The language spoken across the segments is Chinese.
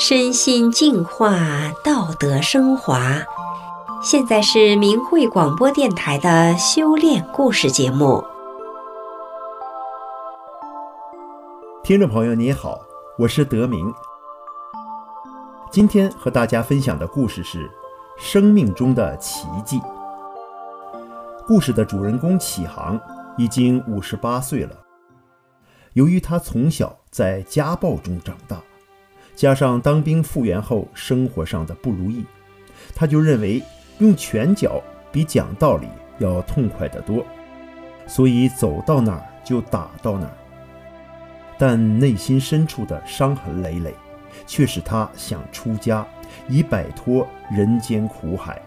身心净化，道德升华。现在是明慧广播电台的修炼故事节目。听众朋友，你好，我是德明。今天和大家分享的故事是生命中的奇迹。故事的主人公启航已经五十八岁了。由于他从小在家暴中长大。加上当兵复员后生活上的不如意，他就认为用拳脚比讲道理要痛快得多，所以走到哪儿就打到哪儿。但内心深处的伤痕累累，却使他想出家，以摆脱人间苦海。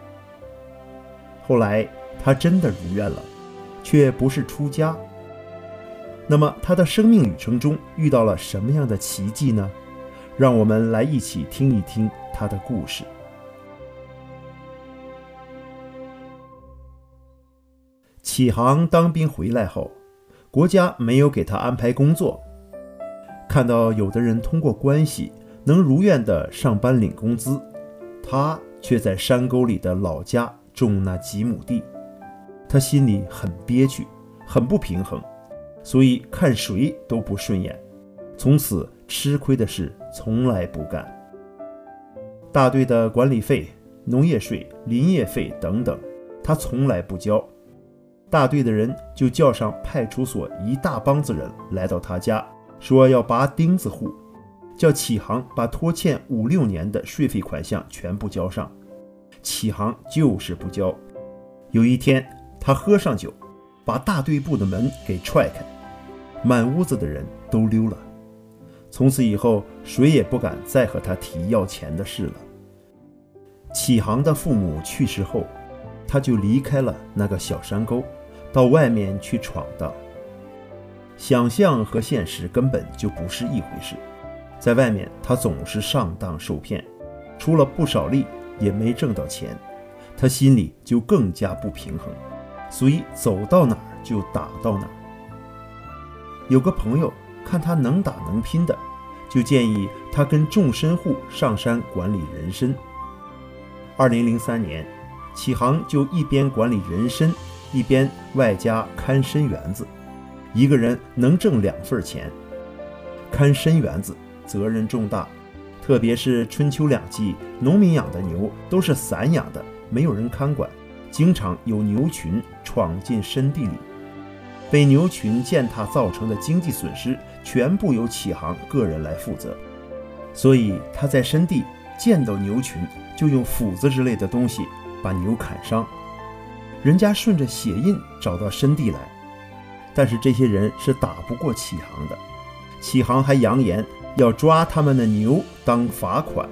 后来他真的如愿了，却不是出家。那么他的生命旅程中遇到了什么样的奇迹呢？让我们来一起听一听他的故事。启航当兵回来后，国家没有给他安排工作。看到有的人通过关系能如愿的上班领工资，他却在山沟里的老家种那几亩地，他心里很憋屈，很不平衡，所以看谁都不顺眼。从此。吃亏的事从来不干。大队的管理费、农业税、林业费等等，他从来不交。大队的人就叫上派出所一大帮子人来到他家，说要拔钉子户，叫启航把拖欠五六年的税费款项全部交上。启航就是不交。有一天，他喝上酒，把大队部的门给踹开，满屋子的人都溜了。从此以后，谁也不敢再和他提要钱的事了。启航的父母去世后，他就离开了那个小山沟，到外面去闯荡。想象和现实根本就不是一回事，在外面他总是上当受骗，出了不少力也没挣到钱，他心里就更加不平衡，所以走到哪儿就打到哪儿。有个朋友。看他能打能拼的，就建议他跟众身户上山管理人参。二零零三年，启航就一边管理人参，一边外加看参园子，一个人能挣两份钱。看参园子责任重大，特别是春秋两季，农民养的牛都是散养的，没有人看管，经常有牛群闯进参地里。被牛群践踏造成的经济损失，全部由启航个人来负责。所以他在深地见到牛群，就用斧子之类的东西把牛砍伤。人家顺着血印找到深地来，但是这些人是打不过启航的。启航还扬言要抓他们的牛当罚款。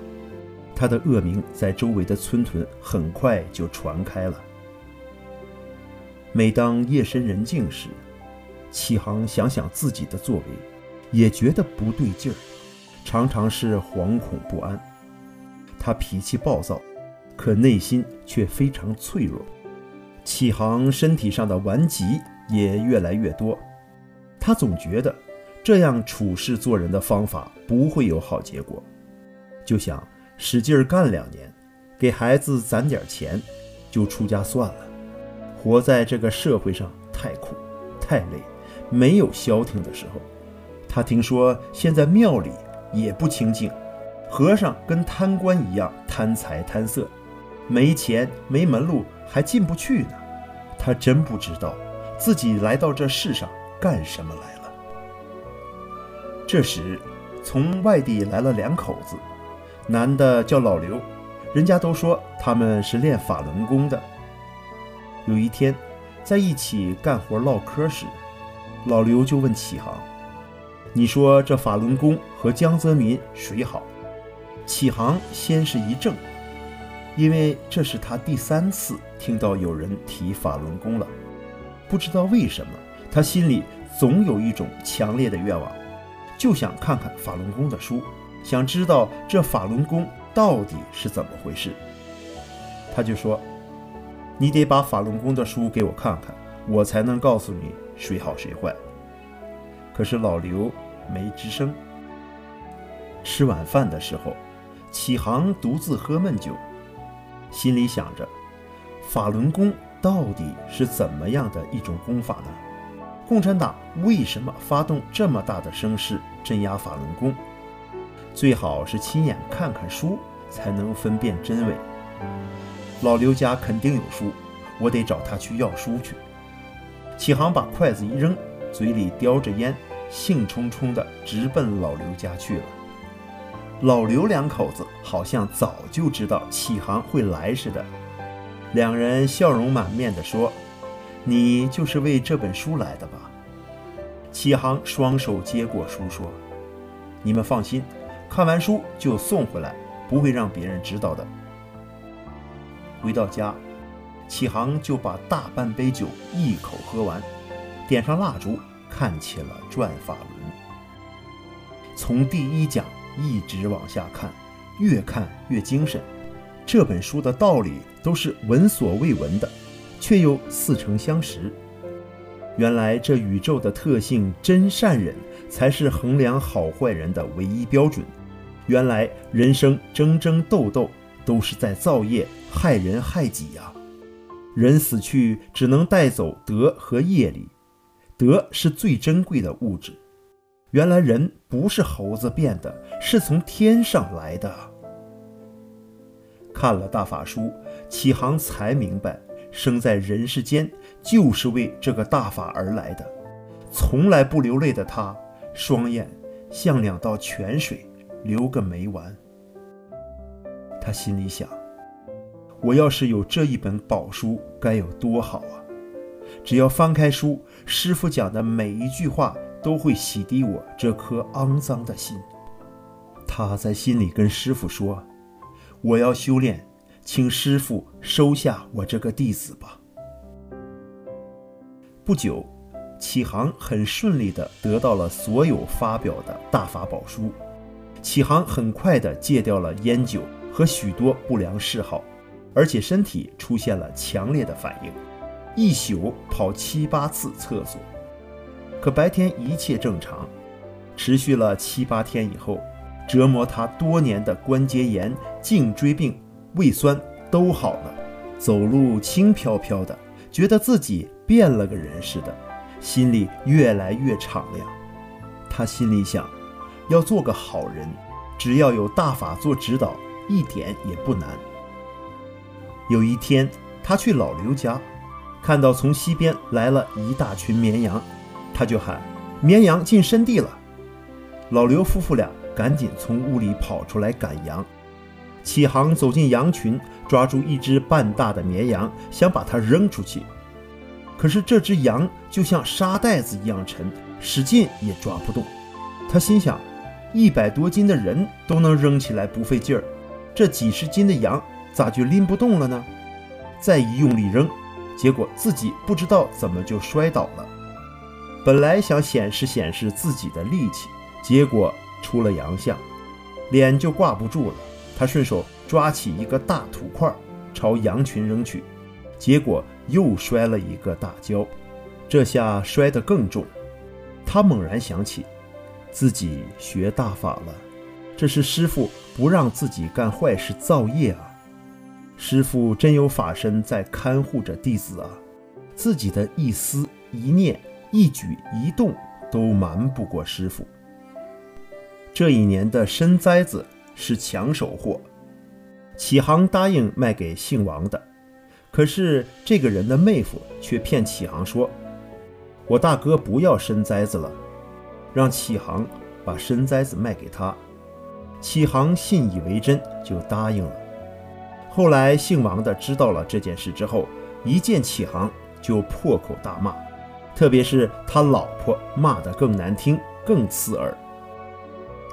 他的恶名在周围的村屯很快就传开了。每当夜深人静时，启航想想自己的作为，也觉得不对劲儿，常常是惶恐不安。他脾气暴躁，可内心却非常脆弱。启航身体上的顽疾也越来越多，他总觉得这样处事做人的方法不会有好结果，就想使劲干两年，给孩子攒点钱，就出家算了。活在这个社会上太苦，太累。没有消停的时候，他听说现在庙里也不清净，和尚跟贪官一样贪财贪色，没钱没门路还进不去呢。他真不知道自己来到这世上干什么来了。这时，从外地来了两口子，男的叫老刘，人家都说他们是练法轮功的。有一天，在一起干活唠嗑时。老刘就问启航：“你说这法轮功和江泽民谁好？”启航先是一怔，因为这是他第三次听到有人提法轮功了。不知道为什么，他心里总有一种强烈的愿望，就想看看法轮功的书，想知道这法轮功到底是怎么回事。他就说：“你得把法轮功的书给我看看，我才能告诉你。”谁好谁坏？可是老刘没吱声。吃晚饭的时候，启航独自喝闷酒，心里想着：法轮功到底是怎么样的一种功法呢？共产党为什么发动这么大的声势镇压法轮功？最好是亲眼看看书，才能分辨真伪。老刘家肯定有书，我得找他去要书去。启航把筷子一扔，嘴里叼着烟，兴冲冲地直奔老刘家去了。老刘两口子好像早就知道启航会来似的，两人笑容满面地说：“你就是为这本书来的吧？”启航双手接过书说：“你们放心，看完书就送回来，不会让别人知道的。”回到家，启航就把大半杯酒一口喝完，点上蜡烛，看起了《转法轮》。从第一讲一直往下看，越看越精神。这本书的道理都是闻所未闻的，却又似曾相识。原来这宇宙的特性真善忍才是衡量好坏人的唯一标准。原来人生争争斗斗都是在造业，害人害己呀。人死去只能带走德和业力，德是最珍贵的物质。原来人不是猴子变的，是从天上来的。看了大法书，启航才明白。生在人世间，就是为这个大法而来的。从来不流泪的他，双眼像两道泉水，流个没完。他心里想：我要是有这一本宝书，该有多好啊！只要翻开书，师傅讲的每一句话，都会洗涤我这颗肮脏的心。他在心里跟师傅说：“我要修炼。”请师傅收下我这个弟子吧。不久，启航很顺利地得到了所有发表的大法宝书。启航很快地戒掉了烟酒和许多不良嗜好，而且身体出现了强烈的反应，一宿跑七八次厕所。可白天一切正常，持续了七八天以后，折磨他多年的关节炎、颈椎病。胃酸都好了，走路轻飘飘的，觉得自己变了个人似的，心里越来越敞亮。他心里想，要做个好人，只要有大法做指导，一点也不难。有一天，他去老刘家，看到从西边来了一大群绵羊，他就喊：“绵羊进深地了！”老刘夫妇俩赶紧从屋里跑出来赶羊。启航走进羊群，抓住一只半大的绵羊，想把它扔出去。可是这只羊就像沙袋子一样沉，使劲也抓不动。他心想：一百多斤的人都能扔起来不费劲儿，这几十斤的羊咋就拎不动了呢？再一用力扔，结果自己不知道怎么就摔倒了。本来想显示显示自己的力气，结果出了洋相，脸就挂不住了。他顺手抓起一个大土块，朝羊群扔去，结果又摔了一个大跤，这下摔得更重。他猛然想起，自己学大法了，这是师傅不让自己干坏事造业啊！师傅真有法身在看护着弟子啊！自己的一思一念、一举一动都瞒不过师傅。这一年的参栽子。是抢手货，启航答应卖给姓王的，可是这个人的妹夫却骗启航说：“我大哥不要参栽子了，让启航把参栽子卖给他。”启航信以为真，就答应了。后来姓王的知道了这件事之后，一见启航就破口大骂，特别是他老婆骂得更难听、更刺耳。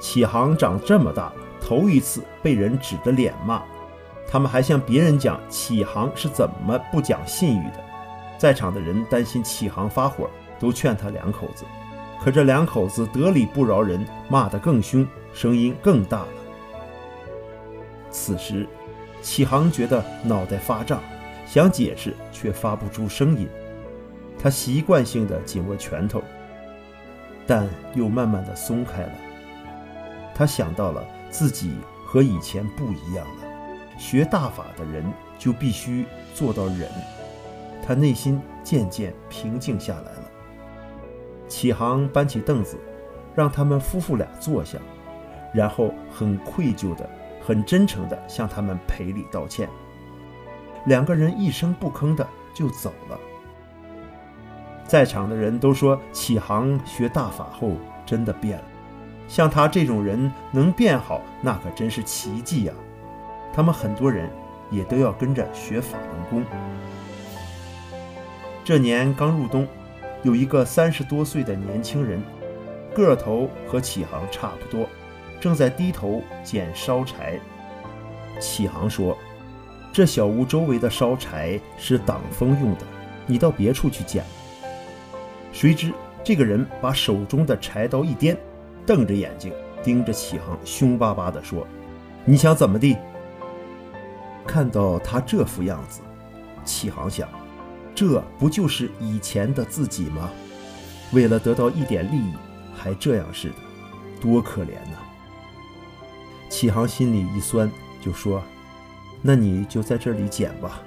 启航长这么大。头一次被人指着脸骂，他们还向别人讲启航是怎么不讲信誉的。在场的人担心启航发火，都劝他两口子。可这两口子得理不饶人，骂得更凶，声音更大了。此时，启航觉得脑袋发胀，想解释却发不出声音。他习惯性的紧握拳头，但又慢慢的松开了。他想到了。自己和以前不一样了。学大法的人就必须做到忍。他内心渐渐平静下来了。启航搬起凳子，让他们夫妇俩坐下，然后很愧疚的、很真诚的向他们赔礼道歉。两个人一声不吭的就走了。在场的人都说，启航学大法后真的变了。像他这种人能变好，那可真是奇迹呀！他们很多人也都要跟着学法轮功。这年刚入冬，有一个三十多岁的年轻人，个头和启航差不多，正在低头捡烧柴。启航说：“这小屋周围的烧柴是挡风用的，你到别处去捡。”谁知这个人把手中的柴刀一掂，瞪着眼睛盯着启航，凶巴巴地说：“你想怎么地？”看到他这副样子，启航想：这不就是以前的自己吗？为了得到一点利益，还这样似的，多可怜呐！启航心里一酸，就说：“那你就在这里捡吧，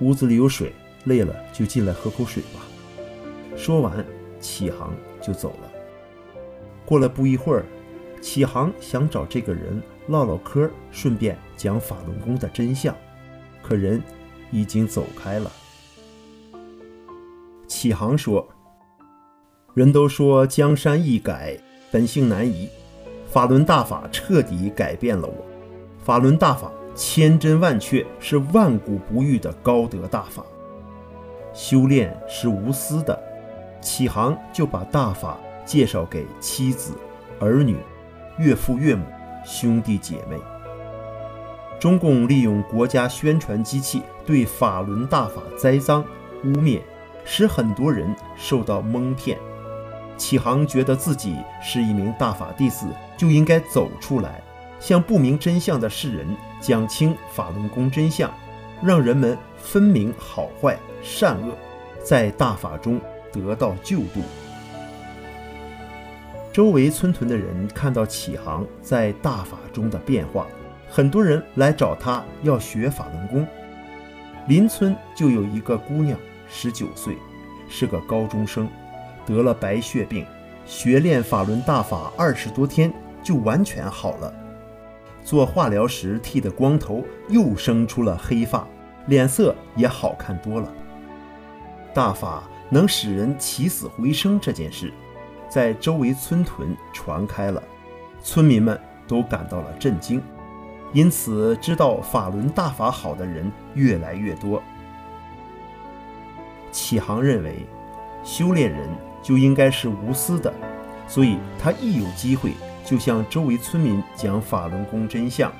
屋子里有水，累了就进来喝口水吧。”说完，启航就走了。过了不一会儿，启航想找这个人唠唠嗑，顺便讲法轮功的真相，可人已经走开了。启航说：“人都说江山易改，本性难移。法轮大法彻底改变了我。法轮大法千真万确，是万古不遇的高德大法。修炼是无私的。”启航就把大法介绍给妻子、儿女、岳父岳母、兄弟姐妹。中共利用国家宣传机器对法轮大法栽赃污蔑，使很多人受到蒙骗。启航觉得自己是一名大法弟子，就应该走出来，向不明真相的世人讲清法轮功真相，让人们分明好坏善恶，在大法中。得到救度。周围村屯的人看到启航在大法中的变化，很多人来找他要学法轮功。邻村就有一个姑娘，十九岁，是个高中生，得了白血病，学练法轮大法二十多天就完全好了。做化疗时剃的光头又生出了黑发，脸色也好看多了。大法。能使人起死回生这件事，在周围村屯传开了，村民们都感到了震惊，因此知道法轮大法好的人越来越多。启航认为，修炼人就应该是无私的，所以他一有机会就向周围村民讲法轮功真相。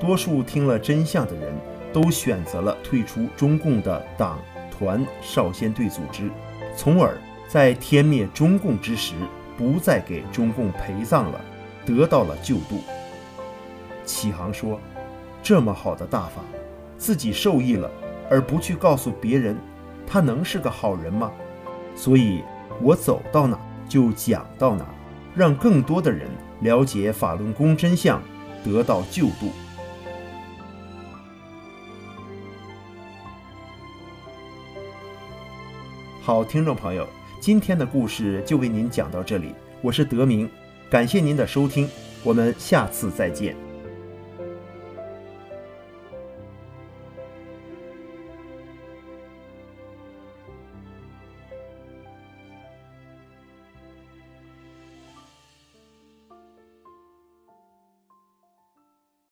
多数听了真相的人都选择了退出中共的党。团少先队组织，从而在天灭中共之时，不再给中共陪葬了，得到了救度。启航说：“这么好的大法，自己受益了，而不去告诉别人，他能是个好人吗？所以，我走到哪就讲到哪，让更多的人了解法轮功真相，得到救度。”好，听众朋友，今天的故事就为您讲到这里。我是德明，感谢您的收听，我们下次再见。